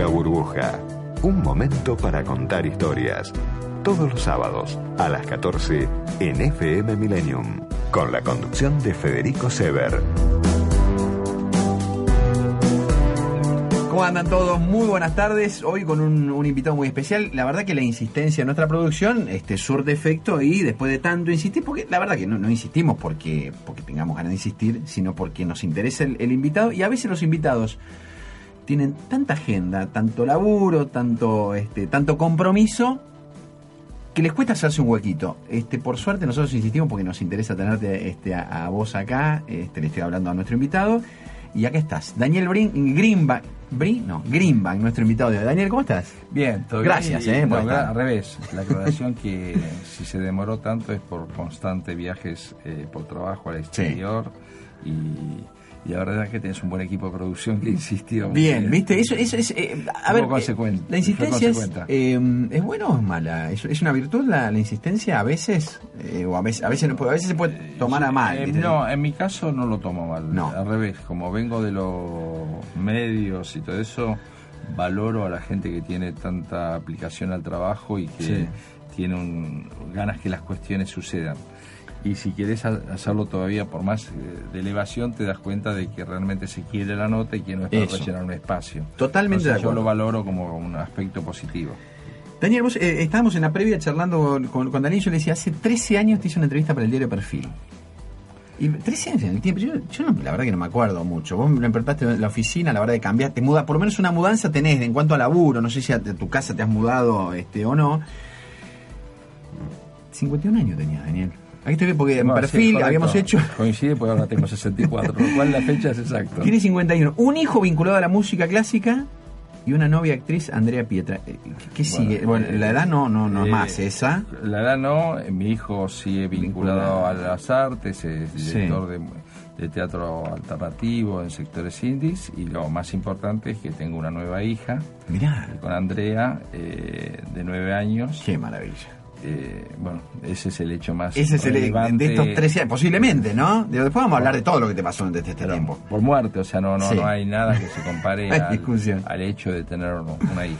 La Burbuja. Un momento para contar historias. Todos los sábados a las 14 en FM Millennium. Con la conducción de Federico Sever. ¿Cómo andan todos? Muy buenas tardes. Hoy con un, invitado muy especial. La verdad que la insistencia de nuestra producción este, surte efecto y después de tanto insistir, porque la verdad que no, insistimos porque, porque tengamos ganas de insistir, sino porque nos interesa el, invitado y a veces los invitados tienen tanta agenda, tanto laburo, tanto, este, tanto compromiso que les cuesta hacerse un huequito. Este, por suerte nosotros insistimos porque nos interesa tenerte este, a, vos acá. Este, le estoy hablando a nuestro invitado. Y acá estás, Daniel Brin, Greenback. Brin, no, Greenback, nuestro invitado de hoy. Daniel, ¿cómo estás? Bien, todo Gracias, bien. Gracias, eh. al revés. La aclaración que si se demoró tanto es por constantes viajes eh, por trabajo al exterior y y la verdad es que tienes un buen equipo de producción que insistió. Bien, viste, eso, eso es. Eh, a ver, consecuente, la insistencia es, eh, es buena o es mala. ¿Es, es una virtud la, la, insistencia a veces? Eh, o a veces, a veces, a veces se puede tomar a mal. no, en mi caso no lo tomo mal. No. Al revés, como vengo de los medios y todo eso, valoro a la gente que tiene tanta aplicación al trabajo y que tiene un, ganas que las cuestiones sucedan y si quieres hacerlo todavía por más eh, de elevación te das cuenta de que realmente se quiere la nota y que no es para rellenar un espacio. Totalmente de acuerdo. Yo lo valoro como un aspecto positivo. Daniel, vos, eh, estábamos en la previa charlando con, con Daniel, yo le decía, hace 13 años te hice una entrevista para el diario Perfil. Y 13 años en el tiempo, yo, la verdad que no me acuerdo mucho. Vos me empezaste en la oficina, la verdad de cambiar, te muda, por lo menos una mudanza tenés en cuanto a laburo, no sé si a tu casa te has mudado este o no. 51 años tenía Daniel. Aquí estoy porque en perfil habíamos hecho. Coincide porque ahora tengo 64, lo cual la fecha es exacta. Tiene 51. Un hijo vinculado a la música clásica y una novia actriz, Andrea Pietra. Eh, ¿Qué, sigue? Bueno, la edad no, no, no es más eh, esa. La edad no, mi hijo sigue vinculado, a las artes, es director de, teatro alternativo en sectores indies y lo más importante es que tengo una nueva hija. Mirá. Con Andrea, eh, de nueve años. Qué maravilla. Eh, bueno, ese es el hecho más ese es el de estos tres años, posiblemente, ¿no? Después vamos a hablar de todo lo que te pasó desde este tiempo. Por muerte, o sea, no, no, no hay nada que se compare al, hecho de tener una hija.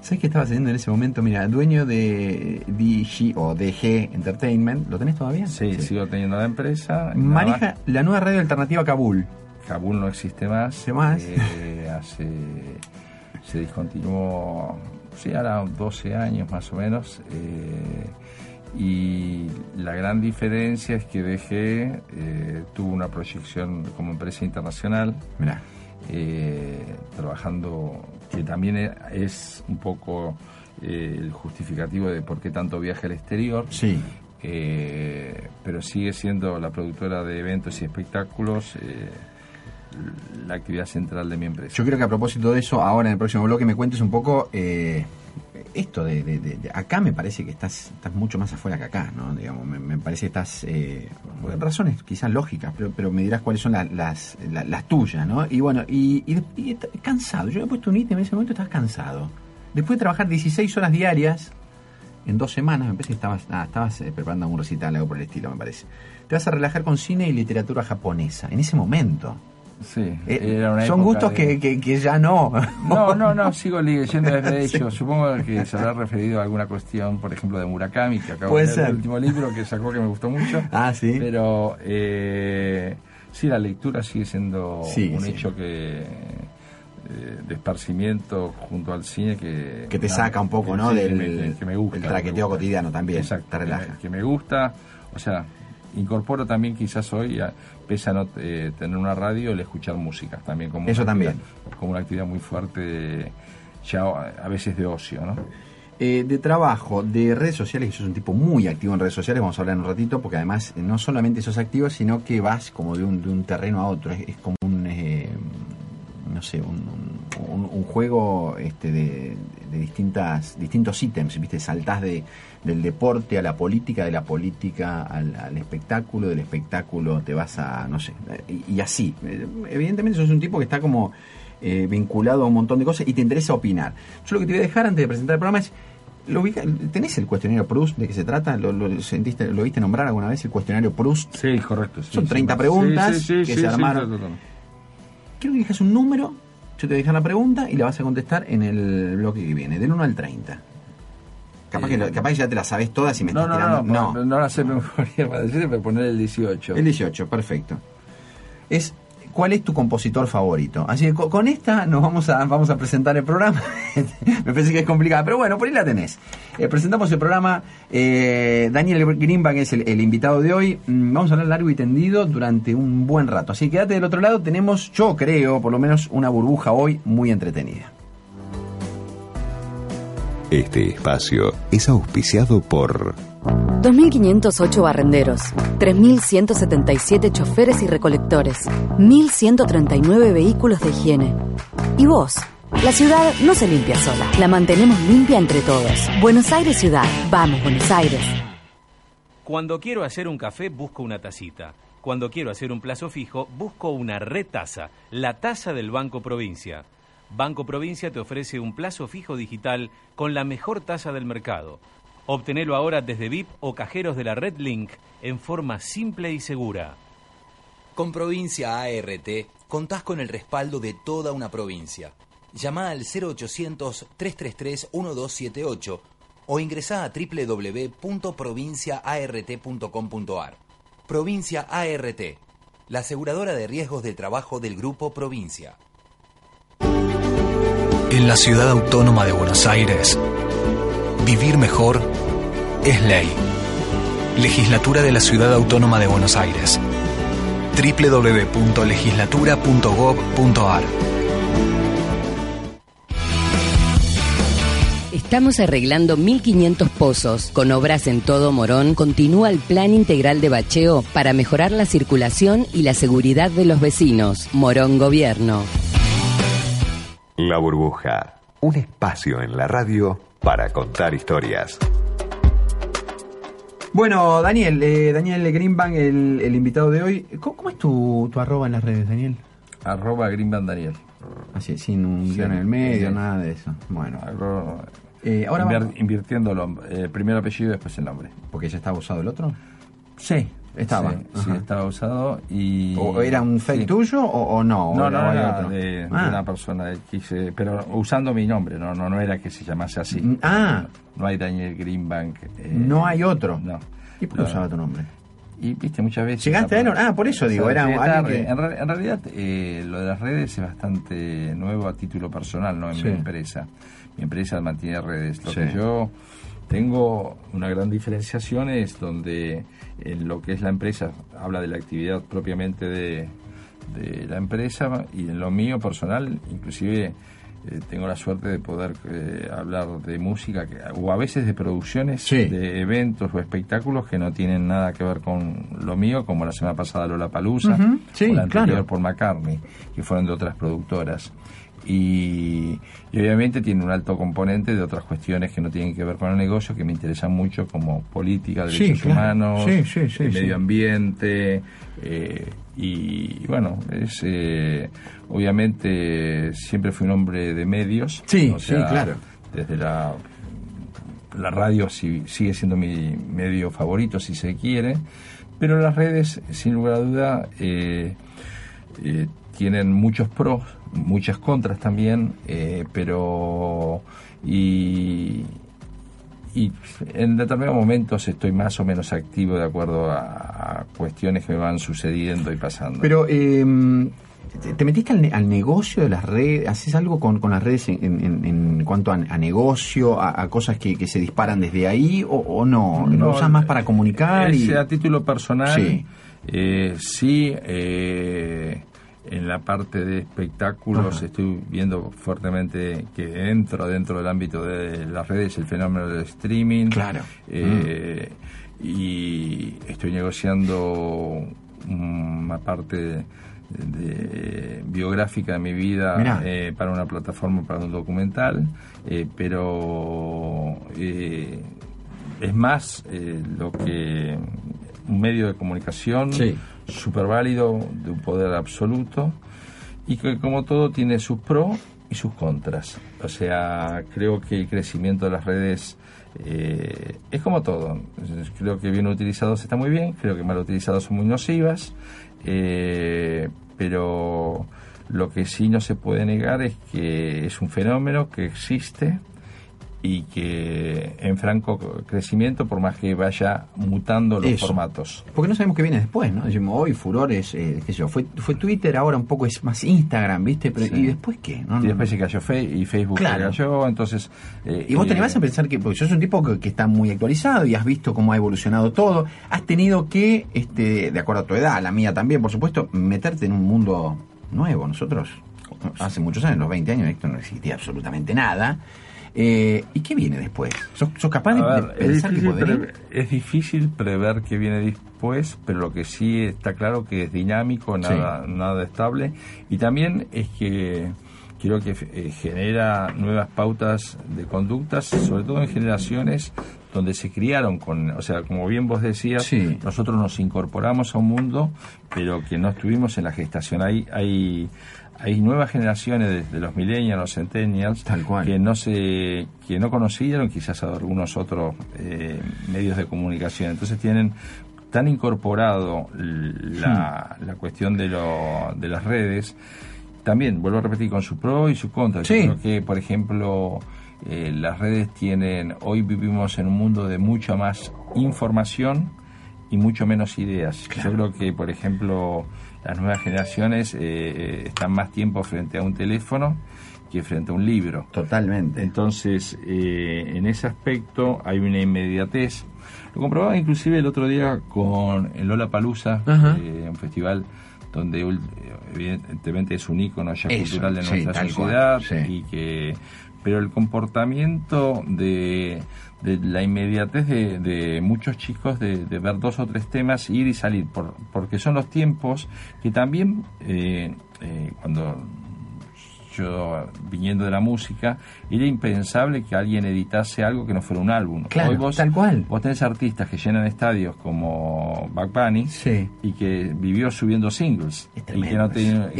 ¿Sabes qué estaba haciendo en ese momento? Mira, dueño de DG o DG Entertainment, ¿lo tenés todavía? Sí, sigo teniendo la empresa. Maneja la nueva radio alternativa Kabul. Kabul no existe más. ¿Se más? Eh, hace, se discontinuó sí, ahora 12 años más o menos. Eh, y la gran diferencia es que DG eh, tuvo una proyección como empresa internacional, eh, trabajando, que también es un poco el justificativo de por qué tanto viaje al exterior. Sí. pero sigue siendo la productora de eventos y espectáculos la actividad central de mi empresa. Yo creo que a propósito de eso, ahora en el próximo bloque me cuentes un poco eh, esto de, acá me parece que estás mucho más afuera que acá, ¿no? Digamos, me, parece que estás eh, razones quizás lógicas, pero, pero me dirás cuáles son las, las, tuyas, ¿no? Y bueno, y, y, cansado. Yo he puesto un ítem en ese momento, estás cansado. Después de trabajar 16 horas diarias en dos semanas, me parece que estabas, ah, estabas eh, preparando un recital, algo por el estilo, me parece. Te vas a relajar con cine y literatura japonesa. En ese momento. Sí, eh, son gustos que, que, ya no. No, no, no, sigo leyendo desde hecho. Supongo que se habrá referido a alguna cuestión, por ejemplo, de Murakami, que acabo de leer el último libro que sacó que me gustó mucho. Ah, sí. Pero eh, sí, la lectura sigue siendo un hecho que eh, de esparcimiento junto al cine que... Que te saca un poco, ¿no? del que me gusta, el traqueteo cotidiano también. Exacto. Te relaja. Que me, gusta, o sea, incorporo también quizás hoy, pese a no eh, tener una radio, el escuchar música también como Eso también. como una actividad muy fuerte, ya a veces de ocio, ¿no? Eh, de trabajo, de redes sociales, que sos un tipo muy activo en redes sociales, vamos a hablar en un ratito, porque además eh, no solamente sos activo, sino que vas como de un, de un terreno a otro, es, como un, no sé, un, juego este, de, de, distintas, distintos ítems, ¿viste? Saltás de, del deporte a la política, de la política al, espectáculo, del espectáculo te vas a, no sé, y, así. Evidentemente sos un tipo que está como eh, vinculado a un montón de cosas y te interesa opinar. Yo lo que te voy a dejar antes de presentar el programa es, ¿lo ¿tenés el cuestionario Proust? ¿De qué se trata? ¿Lo, sentiste, ¿Lo viste nombrar alguna vez el cuestionario Proust? Sí, correcto. Son 30 preguntas que se armaron. Quiero que elijas un número Yo te voy a dejar la pregunta y la vas a contestar en el bloque que viene, del 1 al 30. Capaz, que, Eh, capaz que ya te las sabes todas y me No, estás no, no, tirando. no, no, la sé memoria para decirte, pero poner el 18. El 18, perfecto. Es ¿cuál es tu compositor favorito? Así que co- con, esta nos vamos a, vamos a presentar el programa. Me parece que es complicada, pero bueno, por ahí la tenés. Eh, presentamos el programa. eh, Daniel Greenbank es el, el invitado de hoy. Mm, Vamos a hablar largo y tendido durante un buen rato. Así que quédate del otro lado. Tenemos, yo creo, por lo menos una burbuja hoy muy entretenida. Este espacio es auspiciado por 2.508 barrenderos, 3.177 choferes y recolectores, 1.139 vehículos de higiene. ¿Y vos? La ciudad no se limpia sola, la mantenemos limpia entre todos. Buenos Aires Ciudad, vamos Buenos Aires. Cuando quiero hacer un café, busco una tacita. Cuando quiero hacer un plazo fijo, busco una retaza, la taza del Banco Provincia. Banco Provincia te ofrece un plazo fijo digital con la mejor tasa del mercado. Obtenelo ahora desde VIP o cajeros de la Red Link en forma simple y segura. Con Provincia ART contás con el respaldo de toda una provincia. Llama al 0800-333-1278 o ingresá a www.provinciaart.com.ar. Provincia ART, la aseguradora de riesgos del trabajo del Grupo Provincia. En la ciudad autónoma de Buenos Aires, vivir mejor es ley. Legislatura de la Ciudad Autónoma de Buenos Aires. www.legislatura.gov.ar Estamos arreglando 1500 pozos. Con obras en todo Morón, continúa el Plan Integral de Bacheo para mejorar la circulación y la seguridad de los vecinos. Morón Gobierno. La Burbuja, un espacio en la radio para contar historias. Bueno, Daniel, eh, Daniel Greenbank, el, el invitado de hoy. ¿Cómo, cómo es tu, tu arroba en las redes, Daniel? Arroba Greenband Daniel. Así, sin un Sí, guion en el medio, sí. nada de eso. Bueno, Arroba- Eh, ahora invirtiendo el primer apellido y después el nombre. porque ya estaba usado el otro. Sí, Estaba, Sí, estaba usado y. ¿O era un fake sí. tuyo o, o no? No, ¿O no, hay era otro? de, de Ah. una persona que hice- pero usando mi nombre, no, no, no era que se llamase así. Mm, ah. no, hay Daniel Greenbank. eh, No hay otro. No. ¿Y por qué No. usaba tu nombre? Y viste, muchas veces. ¿Llegaste a? Ah, por eso digo, era alguien que- En, re- en realidad, eh, lo de las redes es bastante nuevo a título personal, no en mi empresa. Mi empresa mantiene redes. Lo que yo tengo una gran diferenciación es donde en lo que es la empresa habla de la actividad propiamente de, de la empresa y en lo mío personal, inclusive. eh, tengo la suerte de poder eh, hablar de música que- o a veces de producciones Sí. de eventos o espectáculos que no tienen nada que ver con lo mío, como la semana pasada Lola Palusa sí, o la anterior claro. por McCartney, que fueron de otras productoras. Y, y obviamente tiene un alto componente de otras cuestiones que no tienen que ver con el negocio, que me interesan mucho, como política, Sí, derechos claro. humanos, Sí, sí, medio ambiente. eh, y bueno, es eh, obviamente siempre fui un hombre de medios. Sí, o sí, claro. Desde la la radio sigue siendo mi medio favorito si se quiere, pero las redes, sin lugar a duda, eh, eh, tienen muchos pros, muchas contras también, eh, pero y, y en determinados momentos estoy más o menos activo de acuerdo a, a cuestiones que me van sucediendo y pasando. Pero, eh, ¿te- ¿te metiste al, ne- al negocio de las redes? ¿Haces algo con, con las redes en, en- en cuanto a, a negocio, a, a cosas que, que se disparan desde ahí o, o no? ¿Lo No, usas más para comunicar? y- a título personal, Sí. eh, sí, eh, en la parte de espectáculos Ajá. estoy viendo fuertemente que entro dentro del ámbito de las redes el fenómeno del streaming. Claro. Eh, Y estoy negociando una parte de, de- biográfica de mi vida eh, para una plataforma, para un documental, eh, pero eh, es más eh, lo que un medio de comunicación Sí. Súper válido, de un poder absoluto, y que como todo tiene sus pros y sus contras. O sea, creo que el crecimiento de las redes eh, es como todo. Creo que bien utilizados está muy bien, creo que mal utilizados son muy nocivas, eh, pero Lo que sí no se puede negar es que es un fenómeno que existe y que en franco crecimiento por más que vaya mutando los formatos. Porque no sabemos qué viene después, ¿no? Decimos, hoy furores, eh, qué sé yo, fue, fue Twitter, ahora un poco es más Instagram, ¿viste? Pero, ¿Y después qué? y después se cayó Facebook y Facebook cayó, entonces... Eh, y vos te animás a pensar que, porque sos un tipo que, está muy actualizado y has visto cómo ha evolucionado todo, has tenido que, este de acuerdo a tu edad, la mía también, por supuesto, meterte en un mundo nuevo. Nosotros, hace muchos años, los 20 años, esto no existía absolutamente nada eh, ¿Y qué viene después? ¿Sos, capaz de, pensar es difícil, es difícil prever qué viene después, pero lo que sí está claro que es dinámico, nada, nada estable. Y también es que creo que eh, genera nuevas pautas de conductas, sobre todo en generaciones donde se criaron con, o sea, como bien vos decías, nosotros nos incorporamos a un mundo, pero que no estuvimos en la gestación. Hay, hay hay nuevas generaciones de, los millennials, los centennials, que no se, que no conocieron quizás a algunos otros eh, medios de comunicación. Entonces tienen tan incorporado la, la cuestión de, lo, de las redes. También, vuelvo a repetir, con su pro y su contra. Yo creo que, por ejemplo, eh, las redes tienen, hoy vivimos en un mundo de mucha más información y mucho menos ideas. Yo creo que, por ejemplo, las nuevas generaciones eh, están más tiempo frente a un teléfono que frente a un libro. Totalmente. Entonces, eh, en ese aspecto hay una inmediatez. Lo comprobaba inclusive el otro día con el Lola Palusa, eh, un festival donde evidentemente es un ícono ya cultural de nuestra sociedad y que pero el comportamiento de de la inmediatez de, muchos chicos de, ver dos o tres temas, ir y salir, por, porque son los tiempos que también eh, eh, cuando viniendo de la música, era impensable que alguien editase algo que no fuera un álbum. Claro, vos, tal cual. Vos tenés artistas que llenan estadios como Back Bunny y que vivió subiendo singles y que no tiene,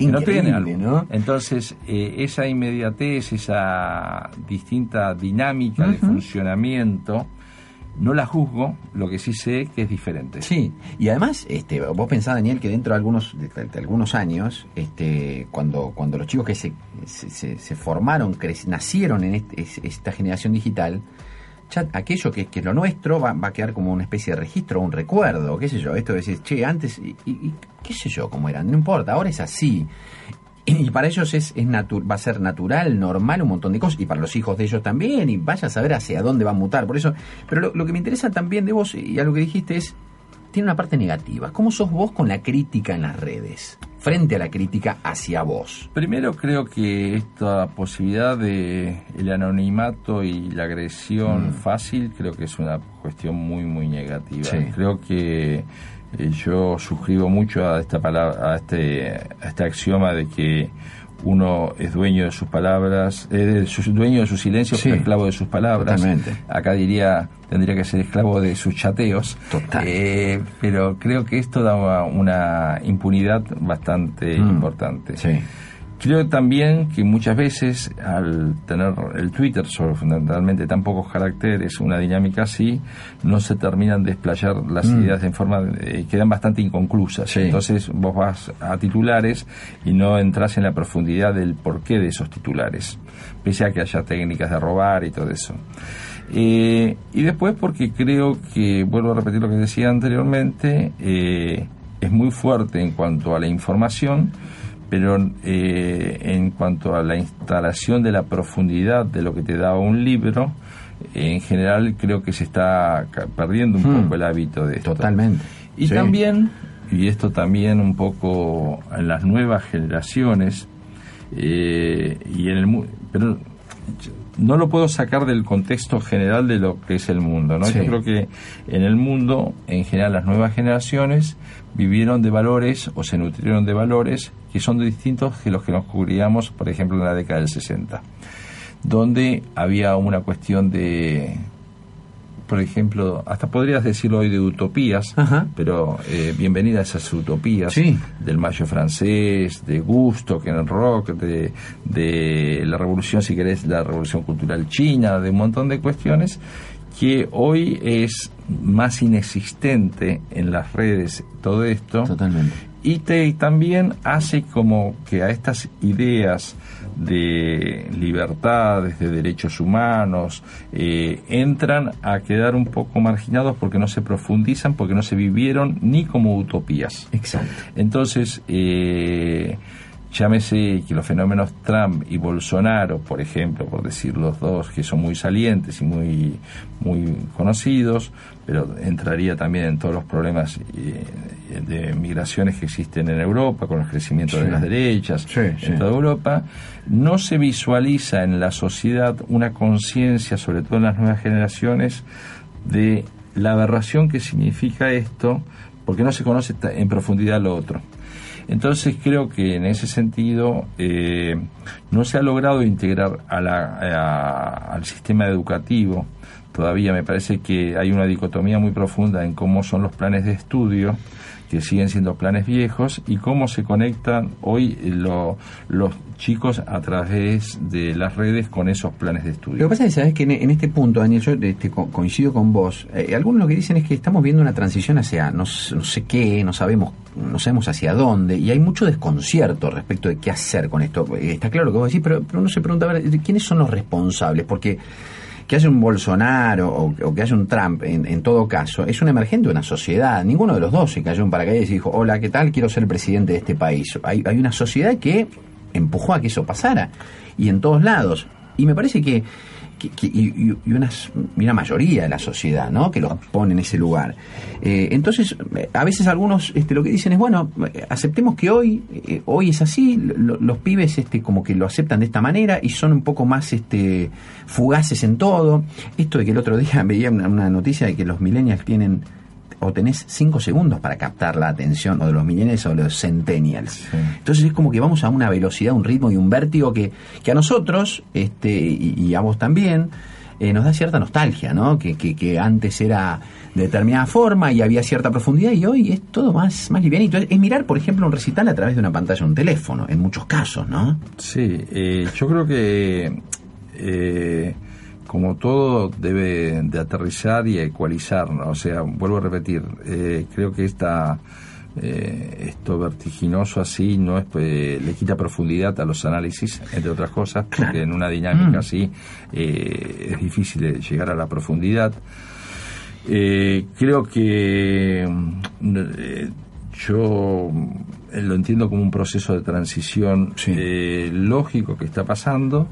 no, tiene álbum. Entonces, eh, esa inmediatez, esa distinta dinámica de funcionamiento no la juzgo, lo que sí sé que es diferente. Sí, y además, este, vos pensás, Daniel, que dentro de algunos, de, algunos años, este, cuando, cuando los chicos que se, se, formaron, nacieron en este, esta generación digital, ya aquello que, que es lo nuestro va, va, a quedar como una especie de registro, un recuerdo, qué sé yo, esto de decir, che, antes, y, y, qué sé yo cómo eran, no importa, ahora es así. Y para ellos es, es va a ser natural, normal, un montón de cosas. Y para los hijos de ellos también. Y vaya a saber hacia dónde va a mutar. Por eso. Pero lo, que me interesa también de vos, y a lo que dijiste, es. Tiene una parte negativa. ¿Cómo sos vos con la crítica en las redes? Frente a la crítica hacia vos. Primero creo que esta posibilidad de el anonimato y la agresión mm. fácil creo que es una cuestión muy muy negativa. Creo que yo suscribo mucho a esta palabra, a este, a este axioma de que uno es dueño de sus palabras, es dueño de su silencio, pero esclavo de sus palabras. Acá diría, tendría que ser esclavo de sus chateos. Eh, pero creo que esto da una impunidad bastante mm. importante. Sí. Creo también que muchas veces al tener el Twitter sobre fundamentalmente tan pocos caracteres, una dinámica así, no se terminan de explayar las mm. ideas en forma, eh, quedan bastante inconclusas. Entonces vos vas a titulares y no entras en la profundidad del porqué de esos titulares, pese a que haya técnicas de robar y todo eso. Eh, y después porque creo que, vuelvo a repetir lo que decía anteriormente, eh, es muy fuerte en cuanto a la información, pero eh, en cuanto a la instalación de la profundidad de lo que te da un libro, en general creo que se está perdiendo un hmm. poco el hábito de esto. Totalmente. Y también, y esto también un poco en las nuevas generaciones, eh, y en el pero no lo puedo sacar del contexto general de lo que es el mundo, ¿no? Yo creo que en el mundo, en general, las nuevas generaciones vivieron de valores o se nutrieron de valores que son distintos que los que nos cubríamos, por ejemplo, en la década del 60, donde había una cuestión de, por ejemplo, hasta podrías decirlo hoy de utopías, pero eh, bienvenidas a esas utopías del mayo francés, de gusto, que en el rock, de, de la revolución, si querés, la revolución cultural china, de un montón de cuestiones que hoy es más inexistente en las redes todo esto. Totalmente. Y te, también hace como que a estas ideas de libertades, de derechos humanos, eh, entran a quedar un poco marginados porque no se profundizan, porque no se vivieron ni como utopías. Exacto. Entonces, eh, llámese que los fenómenos Trump y Bolsonaro, por ejemplo, por decir los dos que son muy salientes y muy, muy conocidos, pero entraría también en todos los problemas eh, de migraciones que existen en Europa, con el crecimiento de las derechas en toda Europa, no se visualiza en la sociedad una conciencia, sobre todo en las nuevas generaciones, de la aberración que significa esto, porque no se conoce en profundidad lo otro. Entonces creo que en ese sentido eh, no se ha logrado integrar a la, al sistema educativo. Todavía me parece que hay una dicotomía muy profunda en cómo son los planes de estudio que siguen siendo planes viejos y cómo se conectan hoy los chicos a través de las redes con esos planes de estudio. Lo que pasa es ¿sabes? que en, este punto, Daniel, yo este, coincido con vos. Eh, algunos lo que dicen es que estamos viendo una transición hacia no, no, sé qué, no sabemos, no sabemos hacia dónde, y hay mucho desconcierto respecto de qué hacer con esto. Eh, está claro lo que vos decís, pero, pero uno se pregunta, a ver, ¿quiénes son los responsables? Porque que haya un Bolsonaro o, que haya un Trump, en, todo caso, es un emergente de una sociedad. Ninguno de los dos se cayó en paracaídas y dijo, hola, ¿qué tal? Quiero ser presidente de este país. Hay, hay una sociedad que empujó a que eso pasara. Y en todos lados. Y me parece que y, una, mayoría de la sociedad, ¿no? Que los pone en ese lugar. Eh, entonces, a veces algunos este, lo que dicen es, bueno, aceptemos que hoy, eh, hoy es así, los pibes este, como que lo aceptan de esta manera y son un poco más este, fugaces en todo. Esto de que el otro día veía una, una noticia de que los millennials tienen o tenés cinco segundos para captar la atención o de los millennials o de los centennials. Entonces es como que vamos a una velocidad, un ritmo y un vértigo que, que a nosotros, este, y, a vos también, eh, nos da cierta nostalgia, ¿no? Que, que, antes era de determinada forma y había cierta profundidad y hoy es todo más, más livianito. Es, mirar, por ejemplo, un recital a través de una pantalla de un teléfono, en muchos casos, ¿no? Sí, eh, yo creo que... Eh, como todo debe de aterrizar y ecualizar, o sea, vuelvo a repetir, eh, creo que esta eh, esto vertiginoso así no es pues, le quita profundidad a los análisis, entre otras cosas, porque en una dinámica mm. así eh, es difícil llegar a la profundidad. creo que yo lo entiendo como un proceso de transición lógico que está pasando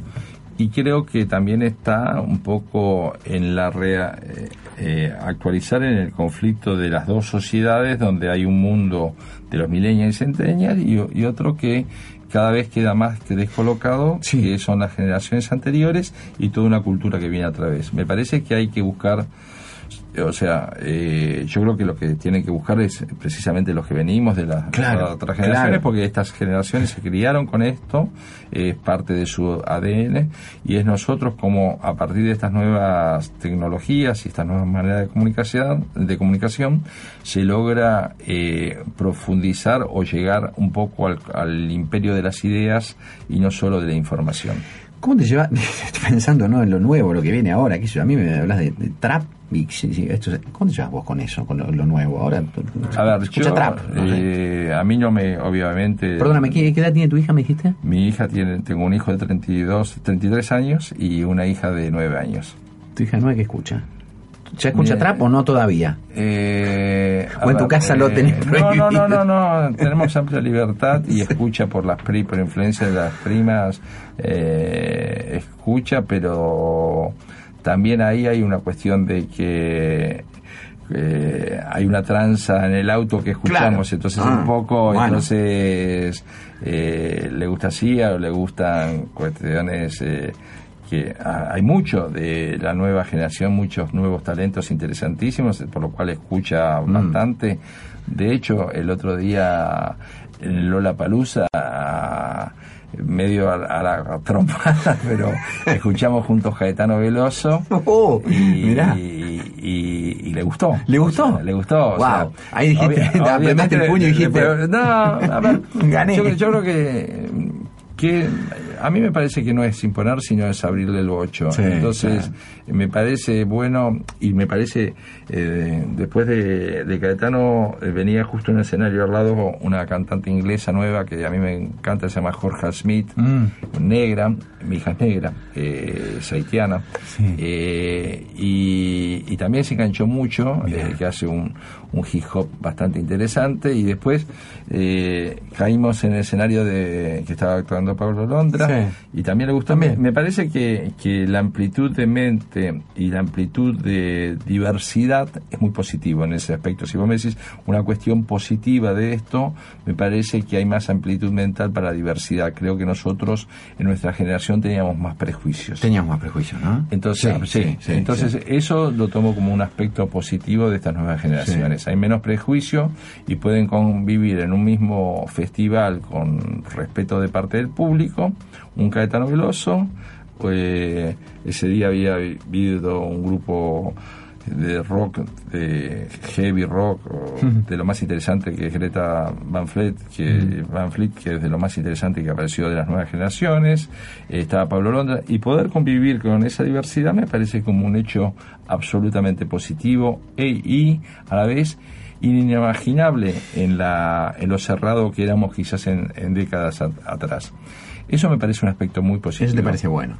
y creo que también está un poco en la rea, eh, eh, actualizar en el conflicto de las dos sociedades donde hay un mundo de los millennials y centennials y, otro que cada vez queda más que descolocado, que son las generaciones anteriores y toda una cultura que viene a través. Me parece que hay que buscar o sea, eh, yo creo que lo que tienen que buscar es precisamente los que venimos de las, otras generaciones, porque estas generaciones se criaron con esto, es parte de su ADN, y es nosotros como a partir de estas nuevas tecnologías y estas nuevas maneras de comunicación, de comunicación se logra eh, profundizar o llegar un poco al, imperio de las ideas y no solo de la información. ¿Cómo te lleva? Estoy pensando ¿no? en lo nuevo, lo que viene ahora. Que a mí me hablas de trap ¿Cómo te llevas vos con eso, con lo, nuevo? Ahora, a ver, yo, eh, a mí no me, obviamente... Perdóname, ¿qué, edad tiene tu hija, me dijiste? Mi hija tiene, tengo un hijo de 32, 33 años y una hija de 9 años. ¿Tu hija nueve qué escucha? ¿Ya escucha trap o no todavía? Eh, ¿O en tu casa lo tenés prohibido? No, no, no, no, tenemos amplia libertad y escucha por las por influencia de las primas, eh, escucha, pero también ahí hay una cuestión de que hay una tranza en el auto que escuchamos, entonces un ah, poco, entonces eh, le gusta así o le gustan cuestiones eh, que hay mucho de la nueva generación, muchos nuevos talentos interesantísimos, por lo cual escucha mm. bastante. De hecho, el otro día Lola Palusa medio a, la trompada, pero escuchamos juntos Gaetano Veloso oh, y, y, le gustó. ¿Le gustó? le gustó. Wow. Ahí dijiste, obviamente el puño y dijiste. no, a ver, gané. Yo, creo que, que a mí me parece que no es imponer, sino es abrirle el bocho. Sí, Entonces, me parece bueno y me parece, eh, después de, de Caetano, eh, venía justo en el escenario al lado una cantante inglesa nueva que a mí me encanta, se llama Jorge Smith, Mm. negra, mi hija es negra, eh, es haitiana, Sí. eh, y, y también se enganchó mucho, eh, que hace un, un hip hop bastante interesante, y después eh, caímos en el escenario de que estaba actuando Pablo Londra, Sí. y también le gustó. Me, me parece que, que la amplitud de mente y la amplitud de diversidad es muy positivo en ese aspecto. Si vos me decís una cuestión positiva de esto, me parece que hay más amplitud mental para la diversidad. Creo que nosotros en nuestra generación teníamos más prejuicios. Teníamos más prejuicios, ¿no? Entonces, sí, sí, entonces eso lo tomo como un aspecto positivo de estas nuevas generaciones. Hay menos prejuicio y pueden convivir en un mismo festival con respeto de parte del público. Un Caetano Veloso, eh, ese día había habido un grupo de rock, de heavy rock, o de lo más interesante que es Greta Van Fleet, que, Van Fleet, que es de lo más interesante que apareció de las nuevas generaciones, eh, estaba Pablo Londra, y poder convivir con esa diversidad me parece como un hecho absolutamente positivo e, y a la vez inimaginable en, la, en lo cerrado que éramos quizás en, en décadas a- atrás. Eso me parece un aspecto muy positivo. Eso te parece bueno.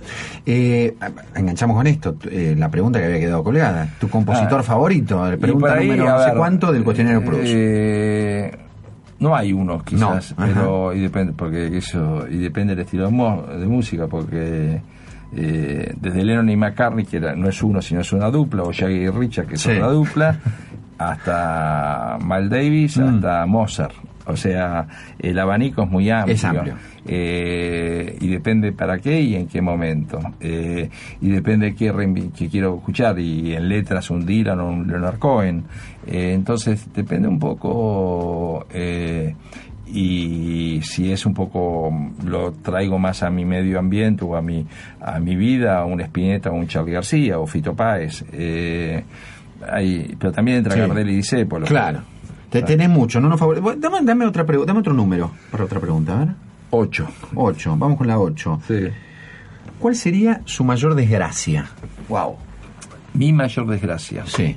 Eh, enganchamos con esto, eh, la pregunta que había quedado colgada. ¿Tu compositor Ah, favorito? Pregunta ahí, número no sé ver, cuánto del cuestionario Proust. eh, no hay uno, quizás, No, pero y depende, porque eso, y depende del estilo de, de música, porque eh, desde Lennon y McCartney, que era- no es uno, sino es una dupla, o Shaggy y Richard, que es Sí. otra dupla, hasta Miles Davis, Mm. hasta Mozart. O sea, el abanico es muy amplio. Es amplio. Eh, y depende para qué y en qué momento. Eh, y depende qué, qué quiero escuchar. Y en letras un Dylan o un Leonard Cohen. Eh, entonces depende un poco. eh, y si es un poco lo traigo más a mi medio ambiente o a mi a mi vida a un Spinetta o un Charlie García o Fito Páez eh, hay- pero también entra Sí. Gardel y Discépolo Claro. Te tenés mucho, no nos favore- Bueno, Dame, dame otra dame otro número para otra pregunta, a ver. ocho 8, vamos con la 8. sí. ¿Cuál sería su mayor desgracia? Wow. mi mayor desgracia Sí.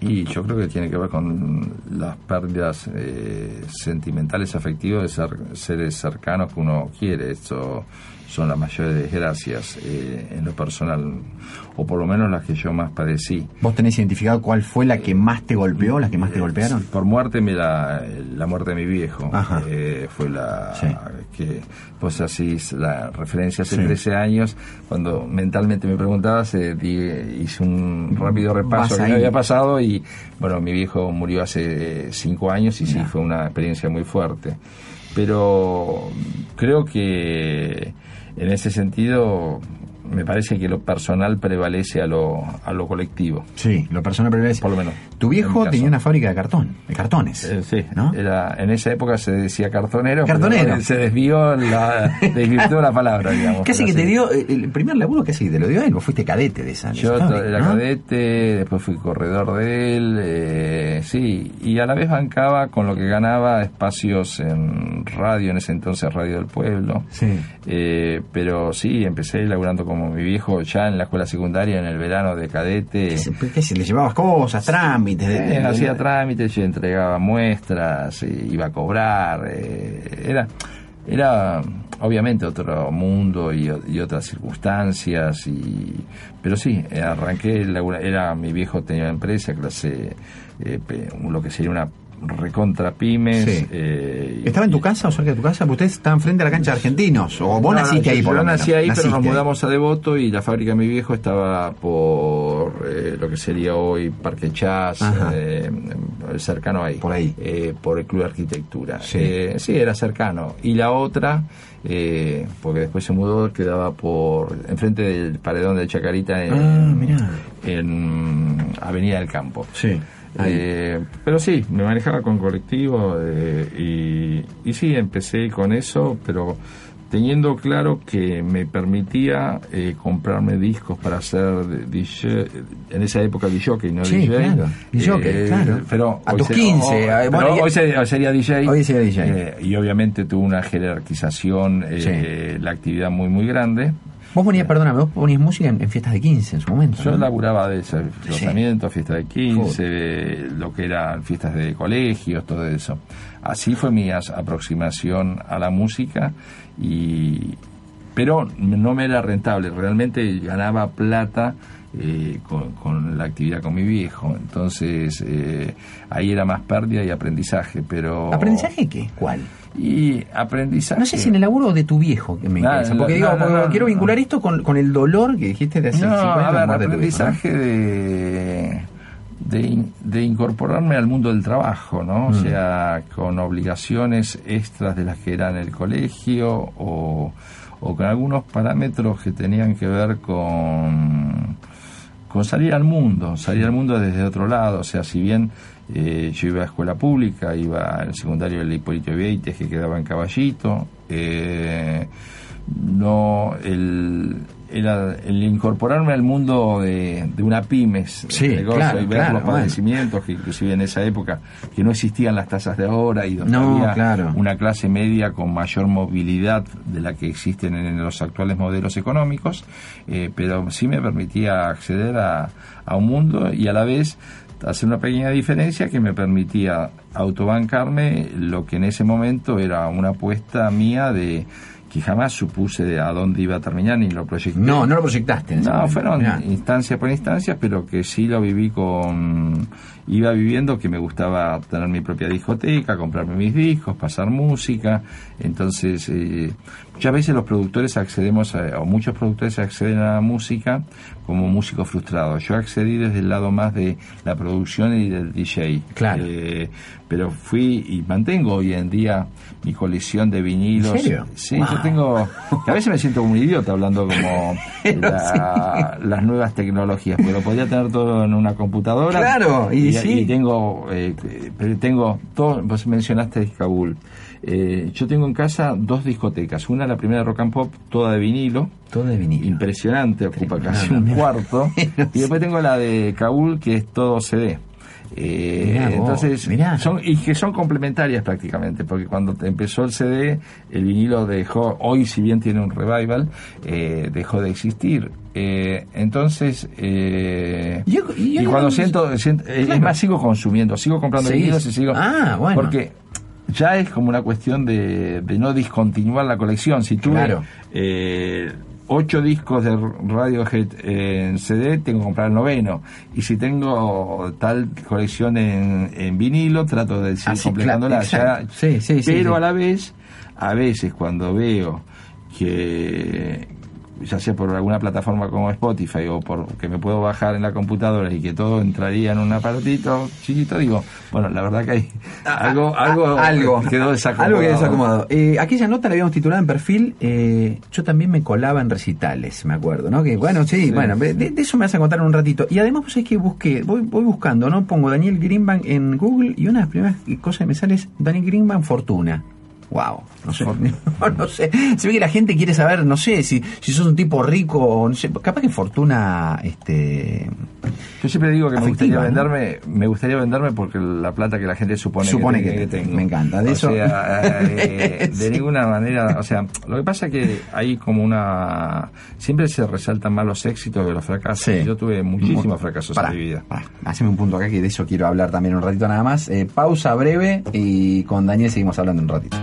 Y yo creo que tiene que ver con las pérdidas eh, sentimentales, afectivas de ser, seres cercanos que uno quiere. Esto son las mayores desgracias eh, en lo personal, o por lo menos las que yo más padecí. ¿Vos tenés identificado cuál fue la que más te golpeó, las que más te golpearon? Por muerte, me la, la muerte de mi viejo eh, fue la Sí. que, pues así, la referencia hace Sí. 13 años, cuando mentalmente me preguntabas, eh, hice un rápido repaso Vas que había pasado y, bueno, mi viejo murió hace 5 años y sí, Ya. fue una experiencia muy fuerte. Pero creo que en ese sentido me parece que lo personal prevalece a lo, a lo colectivo. Sí, lo personal prevalece. Por lo menos. Tu viejo tenía una fábrica de cartón, de cartones. Eh, sí, ¿no? era, en esa época se decía cartonero. Cartonero. se desvió la, desvirtuó la palabra, digamos. Casi que te dio, eh, el primer laburo casi te lo dio él, vos fuiste cadete de esa. Yo fábrica, era ¿no? cadete, después fui corredor de él, eh, sí, y a la vez bancaba con lo que ganaba espacios en radio, en ese entonces Radio del Pueblo. Sí. Eh, pero sí, empecé laburando como mi viejo ya en la escuela secundaria en el verano de cadete. ¿Qué, se- qué se- le llevabas cosas, trámites? de- Eh, de- hacía trámites, yo entregaba muestras, eh, iba a cobrar, eh, era, era obviamente otro mundo y, y otras circunstancias, y, pero sí, arranqué, era mi viejo tenía una empresa, clase, eh, lo que sería una recontra pymes. Sí. eh, ¿Estaba en tu casa o cerca de tu casa? Porque ustedes estaban frente a la cancha de argentinos. O vos no, naciste ahí, yo, por yo lo menos. nací ahí, pero nos mudamos a Devoto y la fábrica de mi viejo estaba por eh, lo que sería hoy Parque Chas, eh, cercano ahí. Por ahí. eh, por el Club de Arquitectura. Sí. Sí, era cercano. Y la otra, eh, porque después se mudó, quedaba por enfrente del paredón de Chacarita en, Ah, en Avenida del Campo. Sí. Eh, pero sí, me manejaba con colectivo eh, y, y sí, empecé con eso, pero teniendo claro que me permitía eh, comprarme discos para hacer DJ, en esa época DJ, no Sí, DJ. claro, DJ, claro. Pero A tus se- 15, oh, eh, hoy se- sería DJ. Hoy sería DJ. eh, y obviamente tuvo una jerarquización, eh, la actividad muy, muy grande. Vos ponías, perdóname, vos ponías música en, en fiestas de 15 en su momento. Yo ¿no? laburaba de ese lanzamiento, fiestas de 15, lo que eran fiestas de colegios, todo eso. Así fue mi aproximación a la música y pero no me era rentable, realmente ganaba plata eh, con, con la actividad con mi viejo, entonces eh, ahí era más pérdida y aprendizaje, pero... ¿Aprendizaje qué? ¿Cuál? Y aprendizaje... No sé si en el laburo de tu viejo que me No, interesa. Porque no, digo, no, quiero vincular esto con, con el dolor que dijiste de hace No, 50 a años. ver, la muerte de tu viejo, ¿no? aprendizaje de, de, de incorporarme al mundo del trabajo, ¿no? O Mm. sea, con obligaciones extras de las que era en el colegio o, o con algunos parámetros que tenían que ver con, con salir al mundo, salir al mundo desde otro lado. O sea, si bien eh, yo iba a escuela pública, iba al secundario del Hipólito Vieites que quedaba en Caballito, eh, no el, era el incorporarme al mundo de, de una pymes Sí, de negocio claro, y ver claro, los bueno. padecimientos que inclusive en esa época que no existían las tasas de ahora y donde No, había claro. una clase media con mayor movilidad de la que existen en los actuales modelos económicos, eh, pero sí me permitía acceder a, a un mundo y a la vez hacer una pequeña diferencia que me permitía autobancarme lo que en ese momento era una apuesta mía de que jamás supuse a dónde iba a terminar ni lo proyecté. No, no lo proyectaste. en ese No, momento. fueron Mirá. instancia por instancia, pero que sí lo viví con... Iba viviendo que me gustaba tener mi propia discoteca, comprarme mis discos, pasar música. Entonces, eh, muchas veces los productores accedemos, a- o muchos productores acceden a la música como músico frustrado. Yo accedí desde el lado más de la producción y del DJ. Claro. Eh, pero fui y mantengo hoy en día mi colección de vinilos. ¿En serio? Sí, Wow. yo tengo... que a veces me siento como un idiota hablando como la- las nuevas tecnologías, porque lo podía tener todo en una computadora. Claro, y sí. y tengo, eh, tengo todo, vos mencionaste Kabul. Eh, yo tengo en casa dos discotecas, una la primera rock and pop, toda de vinilo, Todo de vinilo. impresionante, ocupa casi un cuarto, y después tengo la de Kabul que es todo CD. Eh, Mirá vos, entonces mirá. son y que son complementarias prácticamente porque cuando empezó el CD el vinilo dejó hoy si bien tiene un revival eh, dejó de existir Eh, entonces eh, Yo- y yo y cuando siento, siento- eh, es más sigo consumiendo sigo comprando Sí. vinilos y sigo Ah, bueno. porque ya es como una cuestión de, de no discontinuar la colección si tuve Claro. eh, ocho discos de Radiohead en CD, tengo que comprar el noveno. Y si tengo tal colección en, en vinilo, trato de seguir Ah, completándola. Sí, sí, sí, pero sí. a la vez, a veces cuando veo que ya sea por alguna plataforma como Spotify o por que me puedo bajar en la computadora y que todo entraría en un aparatito chiquito, digo, bueno, la verdad que hay algo, algo, Ah, algo quedó desacomodado. Algo quedó desacomodado. Eh, aquella nota la habíamos titulado en perfil. eh, yo también me colaba en recitales, me acuerdo, ¿no? Que bueno, sí, Sí. bueno, de, de eso me vas a contar en un ratito. Y además, pues es que busqué, voy, voy buscando, ¿no? Pongo Daniel Greenbank en Google y una de las primeras cosas que me sale es Daniel Greenbank Fortuna. Wow, no sé, no, sé. Se ve que la gente quiere saber, no sé, si, si sos un tipo rico o no sé, capaz que Fortuna, este, Yo siempre digo que me gustaría ¿no? venderme, me gustaría venderme porque la plata que la gente supone, Supone que, que que te- tengo. me encanta, de o eso- sea, eh, de Sí. ninguna manera, o sea, lo que pasa es que hay como una, siempre se resaltan más los éxitos de los fracasos. Sí. Yo tuve muchísimos fracasos Pará, en mi vida. pará, haceme un punto acá que de eso quiero hablar también un ratito nada más. Eh, pausa breve y con Daniel seguimos hablando un ratito.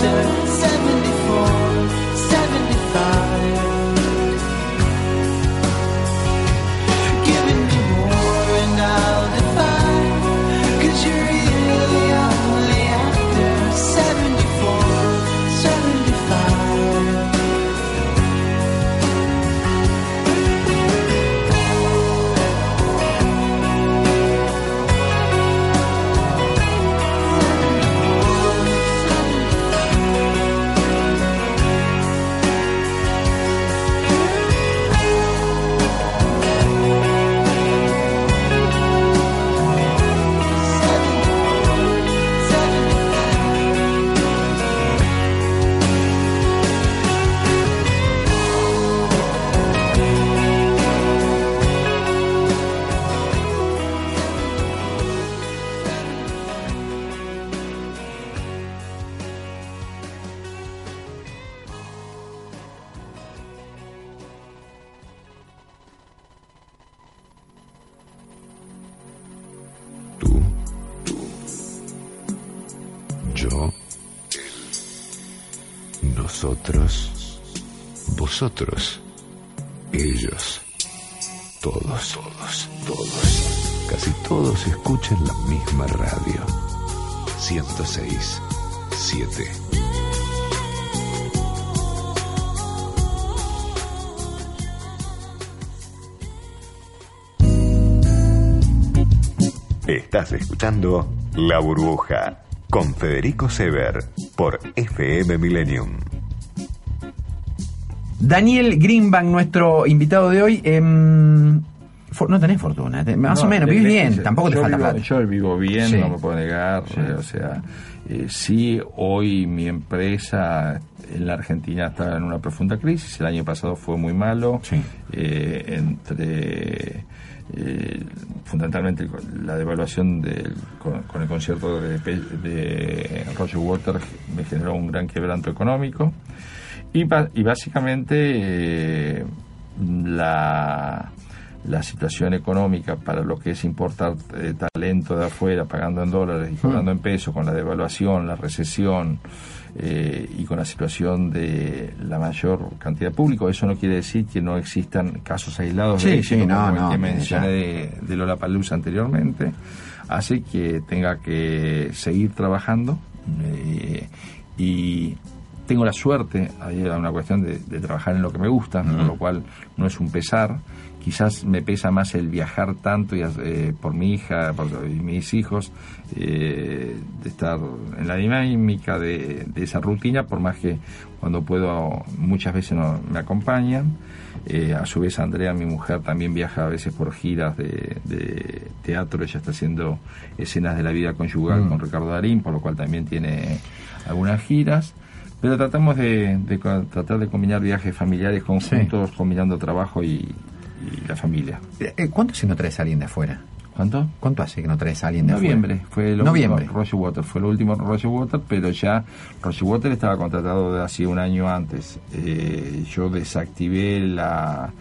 Chapter 74 vosotros, ellos, todos, todos, todos, casi todos escuchan la misma radio. 106, 7. Estás escuchando La Burbuja con Federico Sever por FM Millennium. Daniel Greenbank, nuestro invitado de hoy. em, no tenés fortuna, más No, o menos, vivís bien, tampoco te falta vivo- plata. Yo vivo bien, Sí. no me puedo negar. eh, o sea, eh, sí, hoy mi empresa en la Argentina está en una profunda crisis. El año pasado fue muy malo. Sí. eh, entre. eh, fundamentalmente la devaluación del, con, con el concierto de, de Roger Waters me generó un gran quebranto económico y, y básicamente eh, la, la situación económica para lo que es importar eh, talento de afuera pagando en dólares y cobrando en pesos con la devaluación, la recesión eh, y con la situación de la mayor cantidad de público, eso no quiere decir que no existan casos aislados Sí, de sí, no, como el no, que mencioné de, de Lollapalooza anteriormente, hace que tenga que seguir trabajando eh, y tengo la suerte, hay una cuestión de, de trabajar en lo que me gusta, con lo cual no es un pesar. Quizás me pesa más el viajar tanto y, eh, por mi hija por, y mis hijos, eh, de estar en la dinámica de, de esa rutina, por más que cuando puedo muchas veces no, me acompañan. Eh, a su vez Andrea, mi mujer, también viaja a veces por giras de, de teatro, ella está haciendo escenas de la vida conyugal Mm. con Ricardo Darín, por lo cual también tiene algunas giras. Pero tratamos de, tratar de combinar viajes familiares conjuntos, combinando trabajo y, y la familia. Eh, eh, ¿Cuánto si no traes a alguien de afuera? ¿Cuánto? ¿Cuánto hace que no traes a alguien de Noviembre afuera? fue lo Noviembre. último Roger Water fue lo último Roger Water pero ya Roger Water estaba contratado de hace un año antes Eh, yo desactivé la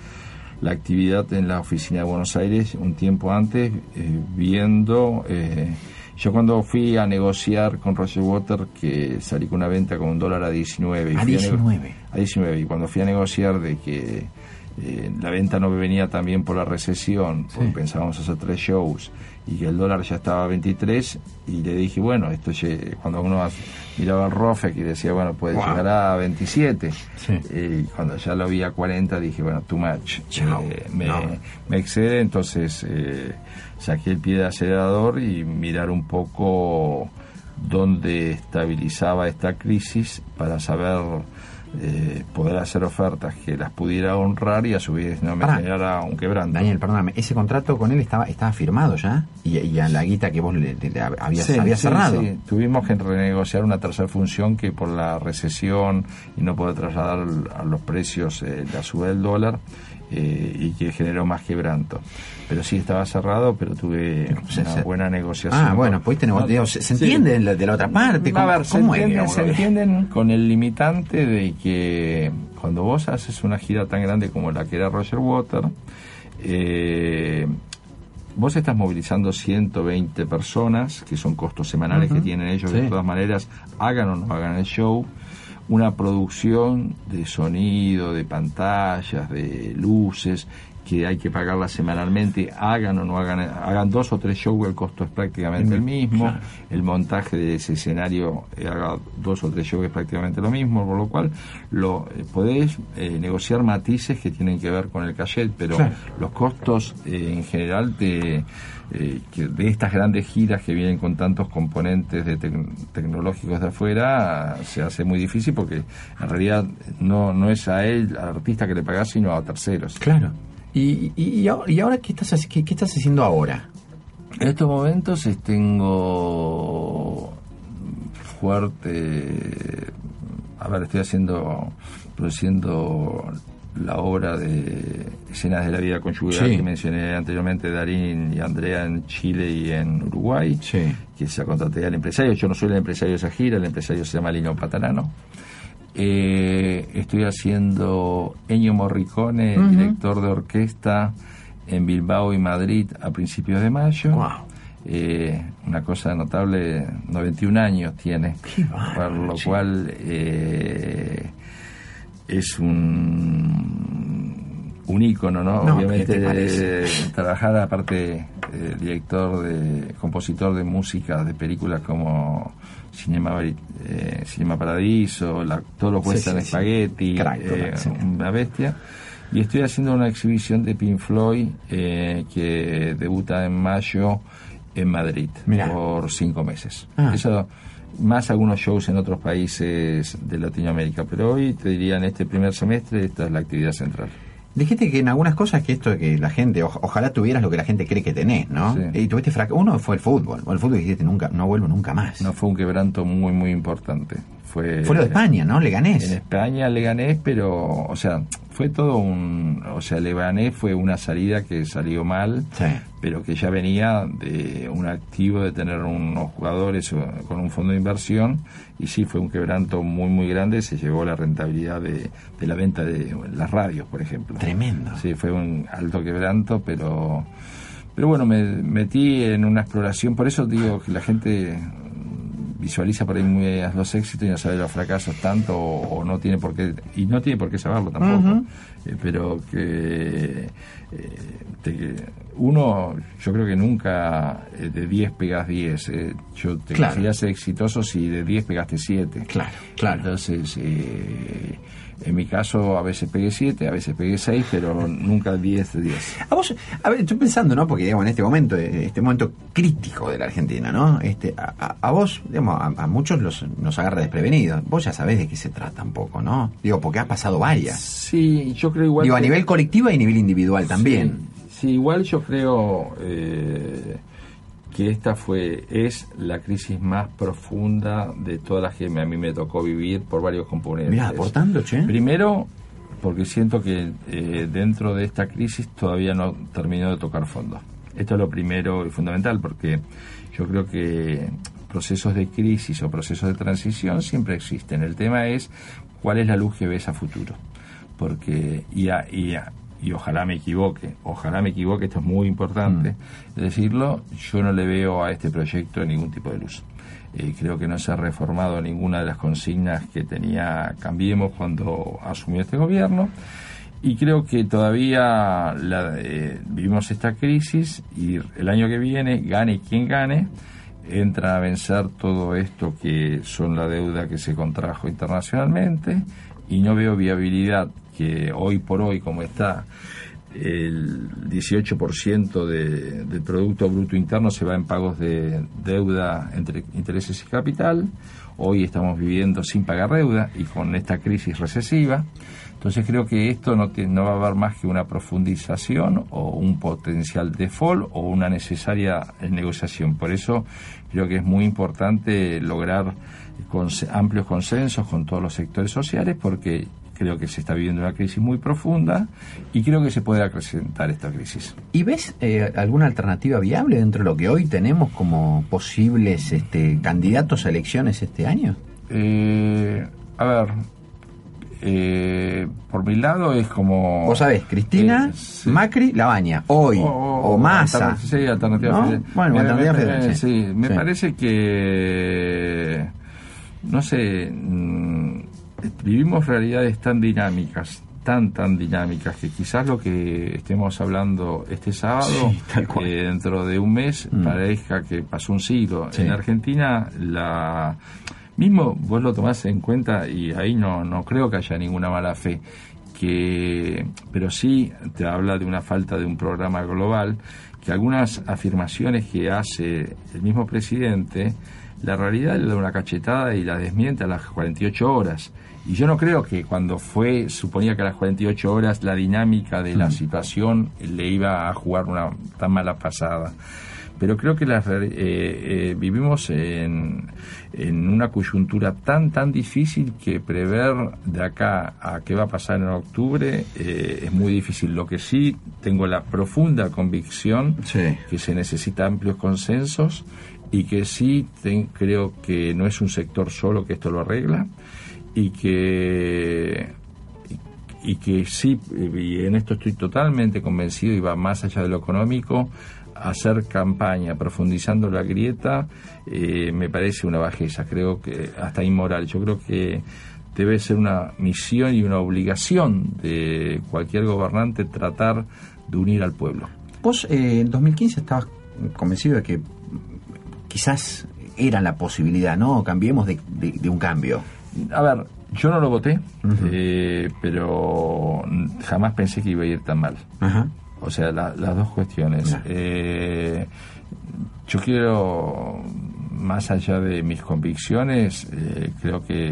la actividad en la oficina de Buenos Aires un tiempo antes eh, viendo eh, yo cuando fui a negociar con Roger Water que salí con una venta con un dólar a 19 y A fui nego- 19. a 19 y cuando fui a negociar de que eh, la venta no venía también por la recesión, porque pensábamos hacer tres shows y que el dólar ya estaba a 23 y le dije, bueno, esto cuando uno miraba el ROFEC y decía, bueno, puede Wow. llegar a 27 Sí. Eh, cuando ya lo vi a 40 dije, bueno, too much. Eh, me, No. me excede, entonces eh, saqué el pie de acelerador y mirar un poco dónde estabilizaba esta crisis para saber eh, poder hacer ofertas que las pudiera honrar y a su vez no me Pará. generara un quebranto. Daniel, perdóname, ese contrato con él estaba estaba firmado ya y, y a la guita que vos le, le- le habías, Sí, habías sí, cerrado. sí. Tuvimos que renegociar una tercera función que por la recesión y no poder trasladar a los precios eh, la suba del dólar eh, y que generó más quebranto. Pero sí estaba cerrado, pero tuve Se- una se- buena negociación. Ah, bueno, pudiste negociar. Se, se Sí. entiende de la, otra parte. A ¿Cómo, ver, se cómo entienden, se entienden con el limitante de que cuando vos haces una gira tan grande como la que era Roger Water, eh, vos estás movilizando 120 personas, que son costos semanales que tienen ellos, de todas maneras, hagan o no hagan el show. Una producción de sonido, de pantallas, de luces, que hay que pagarla semanalmente, hagan o no hagan, hagan dos o tres shows, el costo es prácticamente el mismo, Claro. el montaje de ese escenario eh, haga dos o tres shows es prácticamente lo mismo, por lo cual lo eh, podés eh, negociar matices que tienen que ver con el cachet, pero Claro. los costos eh, en general de, eh, que de estas grandes giras que vienen con tantos componentes de tec- tecnológicos de afuera se hace muy difícil porque en realidad no, no es a él, al artista que le pagás, sino a terceros. Claro. ¿Y, y, y ahora, qué, estás, qué, qué estás haciendo ahora? En estos momentos eh, tengo fuerte. A ver, estoy haciendo, produciendo la obra de escenas de la vida conyugal Sí. que mencioné anteriormente, Darín y Andrea en Chile y en Uruguay, Sí. que se contraté al empresario. Yo no soy el empresario de esa gira, el empresario se llama Lino Patarano. Eh, estoy haciendo Ennio Morricone, director de orquesta en Bilbao y Madrid a principios de mayo. Wow. Eh, una cosa notable, 91 años tiene, por lo cual eh, es un, un ícono, ¿no? No, Obviamente, eh, trabajar aparte eh, director, de compositor de música de películas como Cinema, eh, Cinema Paradiso, la, Sí, sí, spaghetti, Crack, eh, total, sí. una bestia. Y estoy haciendo una exhibición de Pink Floyd eh, que debuta en mayo en Madrid Mirá. por cinco meses. Ah. Eso más algunos shows en otros países de Latinoamérica, pero hoy te diría en este primer semestre esta es la actividad central. Dijiste que en algunas cosas que esto de que la gente, o- ojalá tuvieras lo que la gente cree que tenés, ¿no? Sí. Y tuviste frac uno fue el fútbol. O el fútbol dijiste nunca, no vuelvo nunca más. No fue un quebranto muy muy importante. Fue Fue lo de España, ¿no? Le En ganés. España le gané, pero, o sea, fue todo un. O sea, le gané fue una salida que salió mal, Sí. pero que ya venía de un activo de tener unos jugadores o- con un fondo de inversión, y sí fue un quebranto muy, muy grande. Se llegó la rentabilidad de, de la venta de las radios, por ejemplo. Tremendo. Sí, fue un alto quebranto, pero. Pero bueno, me metí en una exploración, por eso digo que la gente visualiza por ahí muy los éxitos y no sabe los fracasos tanto o, o no tiene por qué y no tiene por qué saberlo tampoco. Eh, pero que eh, te- uno yo creo que nunca eh, de 10 pegas 10 eh, yo te Claro. consideras exitoso si de 10 pegaste 7 Claro, claro. entonces eh, en mi caso a veces pegué 7 a veces pegué 6 pero nunca 10 de 10 A vos, a ver, estoy pensando, ¿no? Porque, digamos, en este momento, eh, este momento crítico de la Argentina, ¿no? Este, a, a- vos, digamos, a, a muchos los, nos agarra desprevenidos. Vos ya sabés de qué se trata un poco, ¿no? Digo, porque has pasado varias. sí yo creo igual Digo, a nivel colectivo y a nivel individual también. Sí, sí, igual yo creo eh, que esta fue es la crisis más profunda de todas las que a mí me tocó vivir por varios componentes. Mirá, por tanto, che. Primero, porque siento que eh, dentro de esta crisis todavía no terminó de tocar fondo. Esto es lo primero y fundamental, porque yo creo que procesos de crisis o procesos de transición siempre existen. El tema es cuál es la luz que ves a futuro. Porque, y, a- y, a- y ojalá me equivoque, ojalá me equivoque, esto es muy importante decirlo, yo no le veo a este proyecto ningún tipo de luz. Eh, creo que no se ha reformado ninguna de las consignas que tenía Cambiemos cuando asumió este gobierno. Y creo que todavía la- eh, vivimos esta crisis y el año que viene, gane quien gane, entra a vencer todo esto que son la deuda que se contrajo internacionalmente y no veo viabilidad que hoy por hoy, como está el 18% de, del Producto Bruto Interno se va en pagos de deuda entre intereses y capital. Hoy estamos viviendo sin pagar deuda y con esta crisis recesiva. Entonces creo que esto no, va a haber más que una profundización o un potencial default o una necesaria negociación. Por eso creo que es muy importante lograr amplios consensos con todos los sectores sociales porque creo que se está viviendo una crisis muy profunda y creo que se puede acrecentar esta crisis. ¿Y ves eh, alguna alternativa viable dentro de lo que hoy tenemos como posibles este, candidatos a elecciones este año? Eh, a ver, eh, por mi lado es como... Vos sabés, Cristina, Eh, sí. Macri, Labaña, hoy, o, Massa. alterna- Sí, alternativa ¿No? Bueno, Me- alternativa me- federal, sí. sí, me Sí. parece que... No sé... vivimos realidades tan dinámicas, tan, tan dinámicas, que quizás lo que estemos hablando este sábado, Sí, eh, dentro de un mes, Mm. parezca que pasó un siglo. Sí. En Argentina, la mismo vos lo tomás en cuenta y ahí no, no creo que haya ninguna mala fe que pero sí te habla de una falta de un programa global que algunas afirmaciones que hace el mismo presidente la realidad le da una cachetada y la desmiente a las 48 horas y yo no creo que cuando fue suponía que a las 48 horas la dinámica de la situación le iba a jugar una tan mala pasada pero creo que las eh, eh, vivimos en, en una coyuntura tan tan difícil que prever de acá a qué va a pasar en octubre eh, es muy difícil. Lo que sí tengo la profunda convicción Sí. que se necesita amplios consensos y que sí ten- creo que no es un sector solo que esto lo arregla y que y que sí, y en esto estoy totalmente convencido y va más allá de lo económico, hacer campaña profundizando la grieta eh, me parece una bajeza, creo que hasta inmoral. Yo creo que debe ser una misión y una obligación de cualquier gobernante tratar de unir al pueblo. Vos eh, en 2015 estabas convencido de que quizás era la posibilidad, ¿no? Cambiemos de, de- de un cambio. A ver, yo no lo voté, eh, pero jamás pensé que iba a ir tan mal. O sea, la- las dos cuestiones. Eh, yo quiero, más allá de mis convicciones, eh, creo que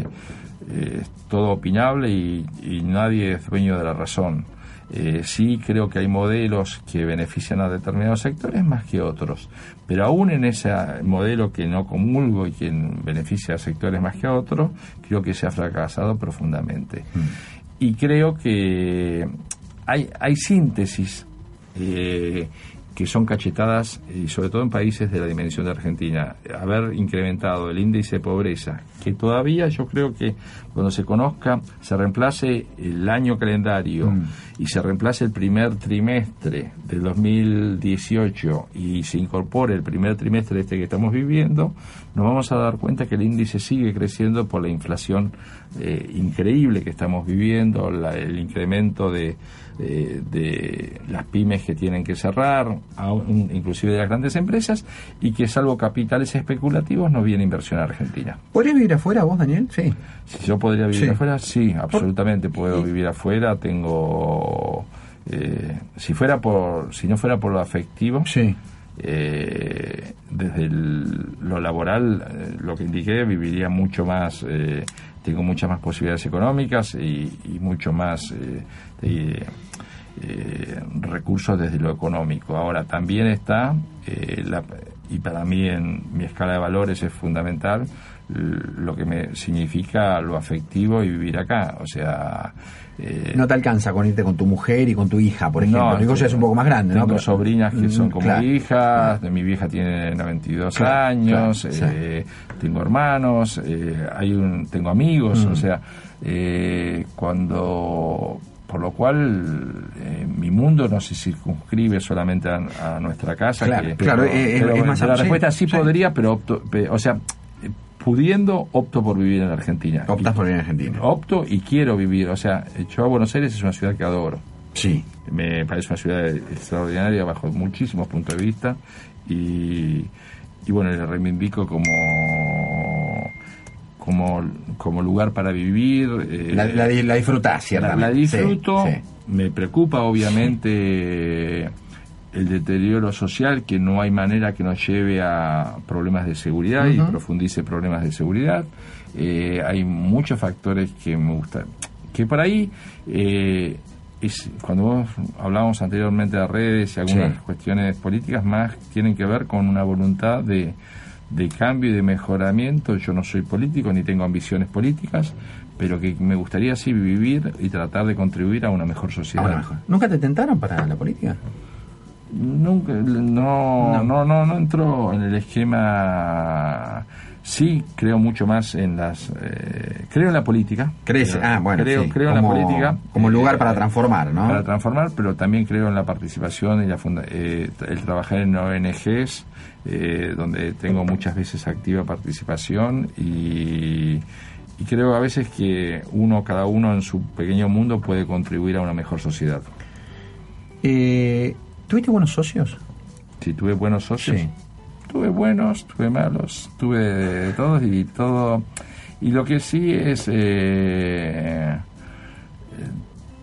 eh, es todo opinable y, y nadie es dueño de la razón. Eh, sí creo que hay modelos que benefician a determinados sectores más que otros, pero aún en ese modelo que no comulgo y que beneficia a sectores más que a otros, creo que se ha fracasado profundamente. Y creo que hay, hay síntesis eh, que son cachetadas, y sobre todo en países de la dimensión de Argentina. Haber incrementado el índice de pobreza, que todavía yo creo que cuando se conozca, se reemplace el año calendario Mm. y se reemplace el primer trimestre del 2018 y se incorpore el primer trimestre este que estamos viviendo, nos vamos a dar cuenta que el índice sigue creciendo por la inflación eh, increíble que estamos viviendo, la- el incremento de, eh, de las pymes que tienen que cerrar, aún- inclusive de las grandes empresas, y que salvo capitales especulativos no viene inversión a Argentina. ¿Podrías vivir afuera vos, Daniel? Sí. Si yo podría vivir Sí. afuera, sí, absolutamente puedo vivir afuera. Tengo, eh, si fuera por, si no fuera por lo afectivo, Sí. eh, desde el- lo laboral, eh, lo que indiqué, viviría mucho más, eh, tengo muchas más posibilidades económicas y, y mucho más eh, de, eh, recursos desde lo económico. Ahora, también está, eh, la- y para mí en mi escala de valores es fundamental, lo que me significa lo afectivo y vivir acá. O sea... eh, No te alcanza con irte con tu mujer y con tu hija, por ejemplo. no, hijo ya es un poco más grande, ¿no? tengo sobrinas que son Mm, como claro. hijas, de mi vieja tiene 92 Claro, años, eh, tengo hermanos, eh, hay un, tengo amigos, Mm. o sea, cuando por lo cual eh, mi mundo no se circunscribe solamente a, a nuestra casa. Claro, que- claro, eh, pero es más la amplio, respuesta sí, sí, podría, pero opto, o sea, eh, pudiendo opto por vivir en Argentina. Optás Y- por vivir en Argentina. Opto y quiero vivir, o sea, yo a Buenos Aires es una ciudad que adoro. Sí. Me parece una ciudad extraordinaria bajo muchísimos puntos de vista y, y bueno, le reivindico como como, como lugar para vivir. eh, La, la, la disfrutás, la, ciertamente. la disfruto, Sí, sí. me preocupa obviamente el deterioro social, que no hay manera que nos lleve a problemas de seguridad y profundice problemas de seguridad. Eh, hay muchos factores que me gustan. Que por ahí, eh, es, cuando vos hablábamos anteriormente de redes y algunas Sí. cuestiones políticas, más tienen que ver con una voluntad de, de cambio y de mejoramiento. Yo no soy político ni tengo ambiciones políticas, pero que me gustaría sí vivir y tratar de contribuir a una mejor sociedad. Ahora. ¿Nunca te tentaron para la política? Nunca, no, No. no, no, no, entró en el esquema. Sí, creo mucho más en las. eh, creo en la política. Crece. Creo- Ah, bueno. Creo, sí. creo en la política. Como lugar Eh, para transformar, ¿no? Para transformar, pero también creo en la participación y la funda- eh, el trabajar en ONGs, eh, donde tengo muchas veces activa participación y, y creo a veces que uno, cada uno en su pequeño mundo puede contribuir a una mejor sociedad. Eh, ¿Tuviste buenos socios? Si tuve buenos socios, Sí. Tuve buenos, tuve malos, tuve de todos y todo. Y lo que sí es eh,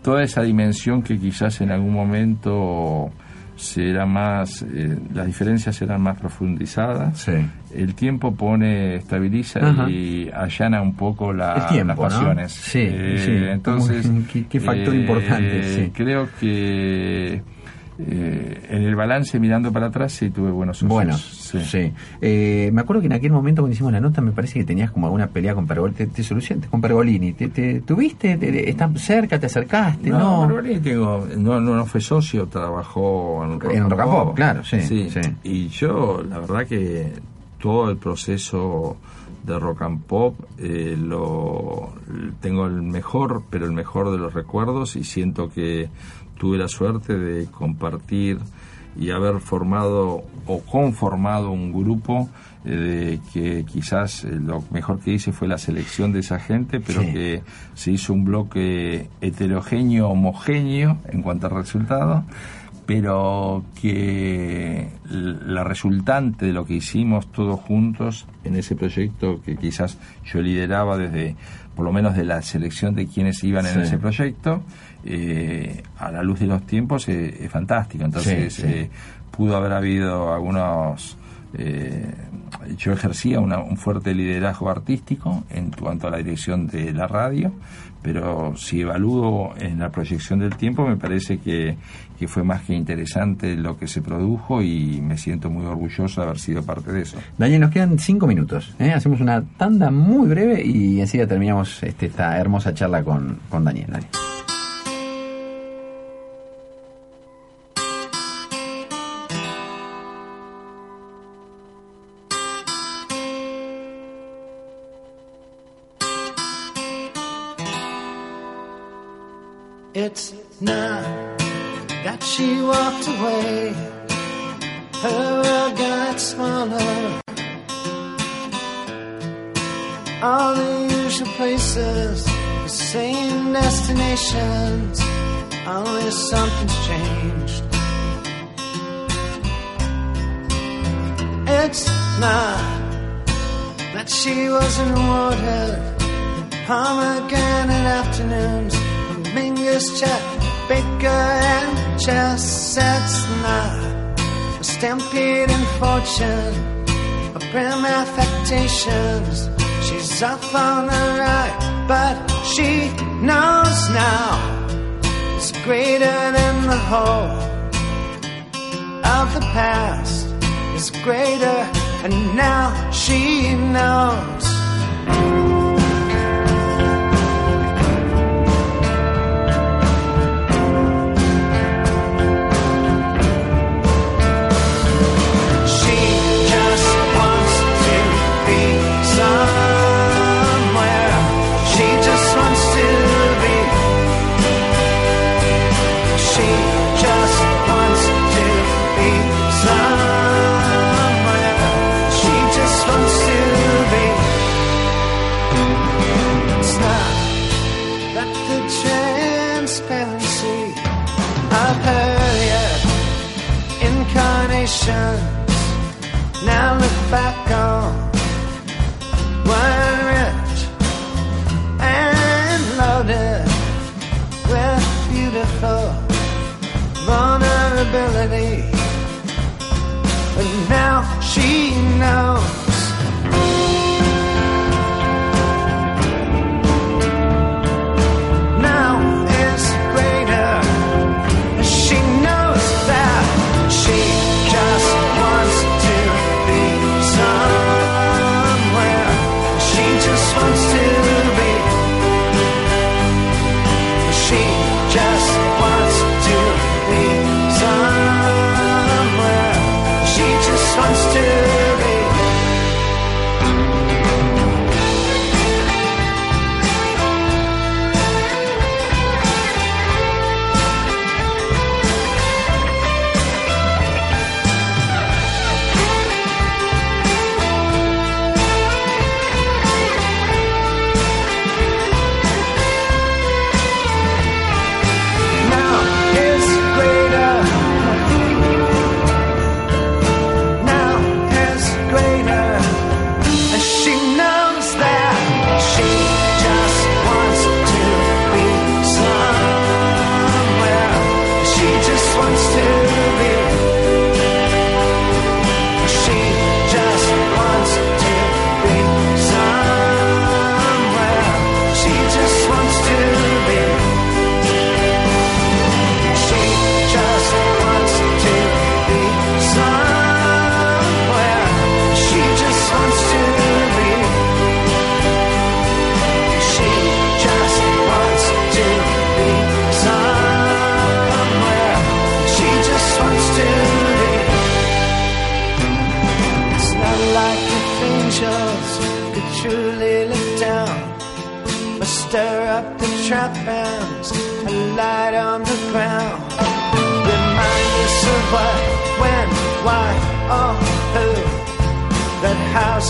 toda esa dimensión que quizás en algún momento será más, eh, las diferencias serán más profundizadas. Sí. El tiempo pone, estabiliza Ajá. y allana un poco la- El tiempo, las ¿no? pasiones. Sí, Eh, sí. Entonces, qué- qué factor importante, sí. Creo que eh, en el balance mirando para atrás sí tuve buenos socios. Bueno, Sí. sí. Eh, me acuerdo que en aquel momento cuando hicimos la nota me parece que tenías como alguna pelea con Pergolini. Te, te solucionaste con Pergolini. ¿Te, te- ¿Tuviste? Te- ¿Estás cerca? ¿Te acercaste? No. No, Barbarelli tengo, no, no, no fue socio, trabajó en Rock, En and Rock and Pop. Claro, sí, sí. Y yo, la verdad que todo el proceso de Rock and Pop eh, lo tengo el mejor, pero el mejor de los recuerdos y siento que tuve la suerte de compartir y haber formado o conformado un grupo eh, de que quizás eh, lo mejor que hice fue la selección de esa gente, pero Sí. que se hizo un bloque heterogéneo, homogéneo en cuanto al resultado, pero que la resultante de lo que hicimos todos juntos en ese proyecto que quizás yo lideraba desde, por lo menos de la selección de quienes iban en ese proyecto, eh, a la luz de los tiempos eh, es fantástico. Entonces Sí, sí. eh, pudo haber habido algunos... eh, yo ejercía una- un fuerte liderazgo artístico en cuanto a la dirección de la radio, pero si evalúo en la proyección del tiempo, me parece que, que fue más que interesante lo que se produjo y me siento muy orgulloso de haber sido parte de eso. Daniel, nos quedan cinco minutos. ¿eh? Hacemos una tanda muy breve y enseguida terminamos este, esta hermosa charla con, con Daniel. Of her yet incarnations now look back on one rich and loaded with beautiful vulnerability. But now she knows.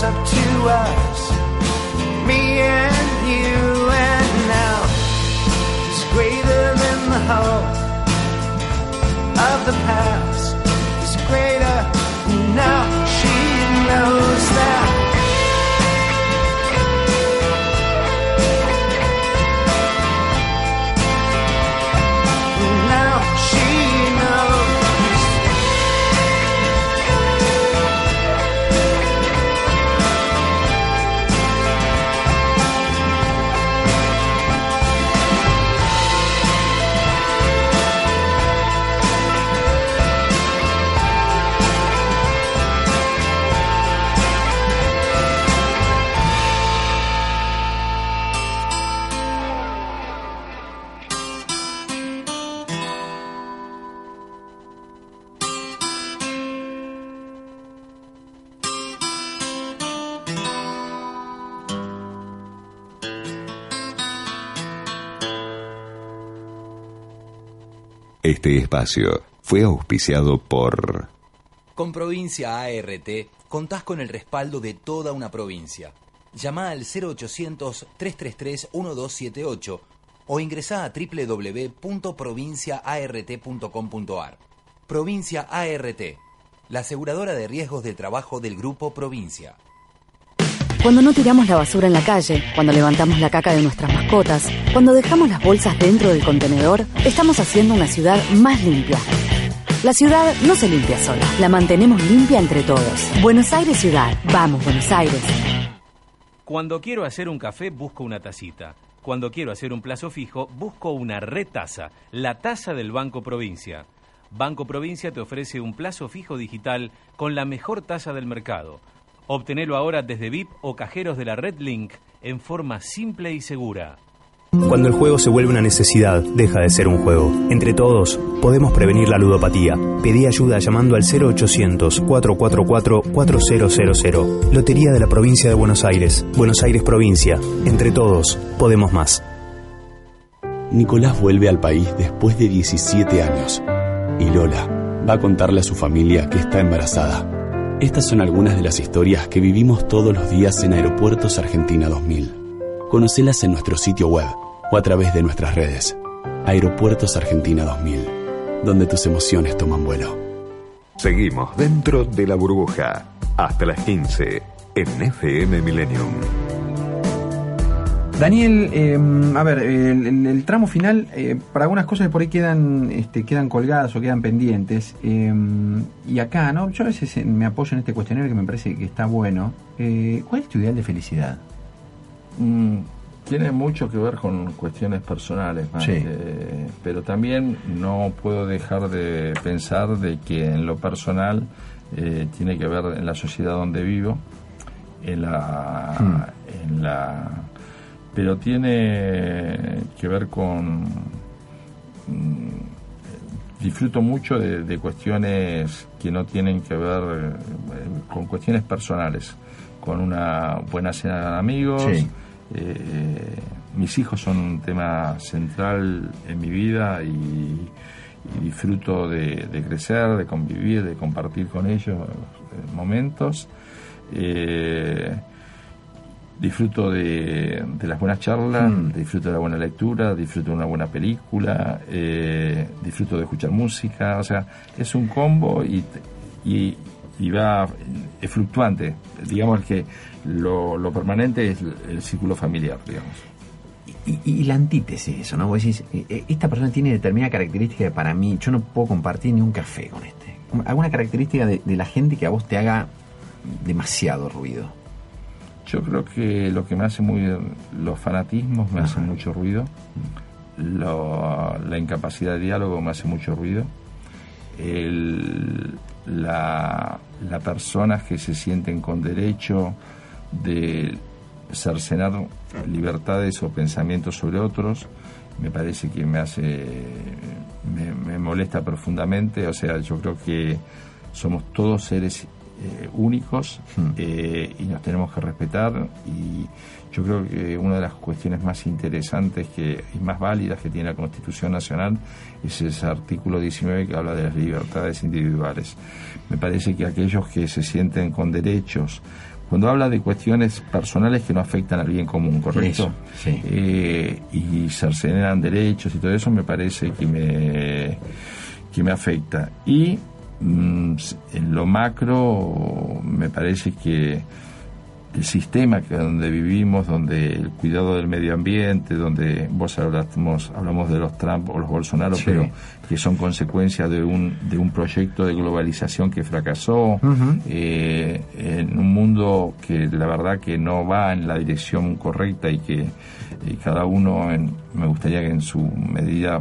Up to us, me and you, and now it's greater than the whole of the past. Este espacio fue auspiciado por Con Provincia ART contás con el respaldo de toda una provincia. Llama al 0800-333-1278 o ingresá a www.provinciaart.com.ar. Provincia ART, la aseguradora de riesgos del trabajo del Grupo Provincia. Cuando no tiramos la basura en la calle, cuando levantamos la caca de nuestras mascotas, cuando dejamos las bolsas dentro del contenedor, estamos haciendo una ciudad más limpia. La ciudad no se limpia sola, la mantenemos limpia entre todos. Buenos Aires Ciudad. Vamos, Buenos Aires. Cuando quiero hacer un café, busco una tacita. Cuando quiero hacer un plazo fijo, busco una retaza, la taza del Banco Provincia. Banco Provincia te ofrece un plazo fijo digital con la mejor tasa del mercado. Obtenelo ahora desde VIP o cajeros de la Red Link en forma simple y segura. Cuando el juego se vuelve una necesidad, deja de ser un juego. Entre todos, podemos prevenir la ludopatía. Pedí ayuda llamando al 0800-444-4000. Lotería de la Provincia de Buenos Aires. Buenos Aires Provincia. Entre todos, podemos más. Nicolás vuelve al país después de 17 años. Y Lola va a contarle a su familia que está embarazada. Estas son algunas de las historias que vivimos todos los días en Aeropuertos Argentina 2000. Conocelas en nuestro sitio web o a través de nuestras redes. Aeropuertos Argentina 2000, donde tus emociones toman vuelo. Seguimos dentro de la burbuja hasta las 15 en FM Millennium. Daniel, eh, a ver, el, el- el tramo final, eh, para algunas cosas por ahí quedan, este, quedan colgadas o quedan pendientes. eh, y acá, ¿no? Yo a veces eh, me apoyo en este cuestionario que me parece que está bueno. Eh, ¿Cuál es tu ideal de felicidad? Mm, tiene mucho que ver con cuestiones personales, más Sí. que- pero también no puedo dejar de pensar de que en lo personal tiene que ver en la sociedad donde vivo, en la, en la, pero tiene que ver con mm, disfruto mucho de, de cuestiones que no tienen que ver eh, con cuestiones personales, con una buena cena de amigos. Sí. eh, mis hijos son un tema central en mi vida y, y disfruto de, de crecer, de convivir, de compartir con ellos eh, momentos. Eh, disfruto de, de las buenas charlas, Mm. disfruto de la buena lectura, disfruto de una buena película, eh, disfruto de escuchar música, o sea, es un combo y, y, y va, es fluctuante, digamos que lo, lo permanente es el, el círculo familiar, digamos. Y, y la antítesis de eso, ¿no? Vos decís, eh, eh, esta persona tiene determinada característica que para mí, yo no puedo compartir ni un café con este. ¿Alguna característica de, de la gente que a vos te haga demasiado ruido? Yo creo que lo que me hace muy. Los fanatismos me hacen mucho ruido. Lo- la incapacidad de diálogo me hace mucho ruido. El- la, la personas que se sienten con derecho de cercenar libertades o pensamientos sobre otros me parece que me hace me, me molesta profundamente o sea yo creo que somos todos seres eh, únicos eh, y nos tenemos que respetar y yo creo que una de las cuestiones más interesantes que, y más válidas que tiene la Constitución Nacional es ese artículo 19 que habla de las libertades individuales. Me parece que aquellos que se sienten con derechos, cuando habla de cuestiones personales que no afectan al bien común, ¿correcto? sí. Eh, y cercenan derechos y todo eso me parece que me, que me afecta. Y en lo macro me parece que el sistema que donde vivimos, donde el cuidado del medio ambiente, donde vos hablamos, hablamos de los Trump o los Bolsonaro, Sí. pero que son consecuencia de un, de un proyecto de globalización que fracasó, eh, en un mundo que la verdad que no va en la dirección correcta y que y cada uno, en- me gustaría que en su medida,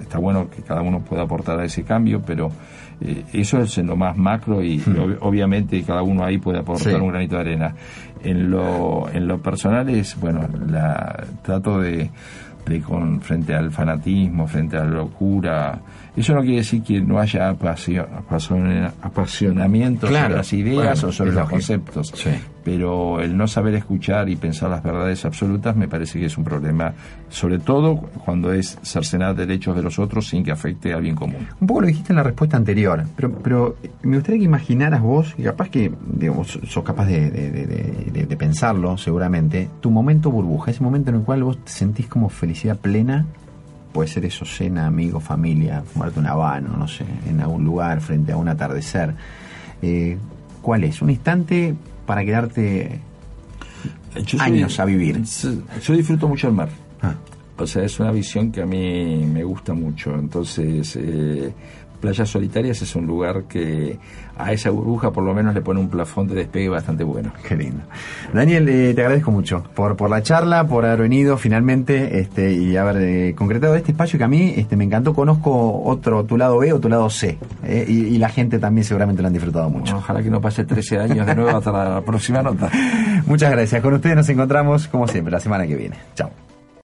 está bueno que cada uno pueda aportar a ese cambio, pero eh, eso es en lo más macro y, ob- obviamente cada uno ahí puede aportar Sí. un granito de arena. En lo, en lo personal es, bueno, la, trato de, de con, frente al fanatismo, frente a la locura, eso no quiere decir que no haya apasio- apasiona- apasionamiento Claro, sobre las ideas bueno, o sobre los lógico. conceptos. Sí. Pero el no saber escuchar y pensar las verdades absolutas me parece que es un problema, sobre todo cuando es cercenar derechos de los otros sin que afecte al bien común. Un poco lo dijiste en la respuesta anterior, pero, pero me gustaría que imaginaras vos, y capaz que digamos, sos capaz de, de- pensarlo seguramente, tu momento burbuja, ese momento en el cual vos te sentís como felicidad plena, puede ser eso, cena, amigo, familia, fumarte un habano, no sé, en algún lugar, frente a un atardecer. Eh, ¿Cuál es? Un instante para quedarte Yo soy- años a vivir. Yo disfruto mucho el mar. Ah. O sea, es una visión que a mí me gusta mucho. Entonces, eh, Playas Solitarias es un lugar que a esa burbuja por lo menos le pone un plafón de despegue bastante bueno. Qué lindo. Daniel, eh, te agradezco mucho por, por la charla, por haber venido finalmente este, y haber eh, concretado este espacio que a mí este, me encantó. Conozco otro, tu lado B o tu lado C. eh, y, y la gente también seguramente lo han disfrutado mucho. Ojalá que no pase 13 años de nuevo hasta la próxima nota. Muchas gracias. Con ustedes nos encontramos como siempre la semana que viene. Chao.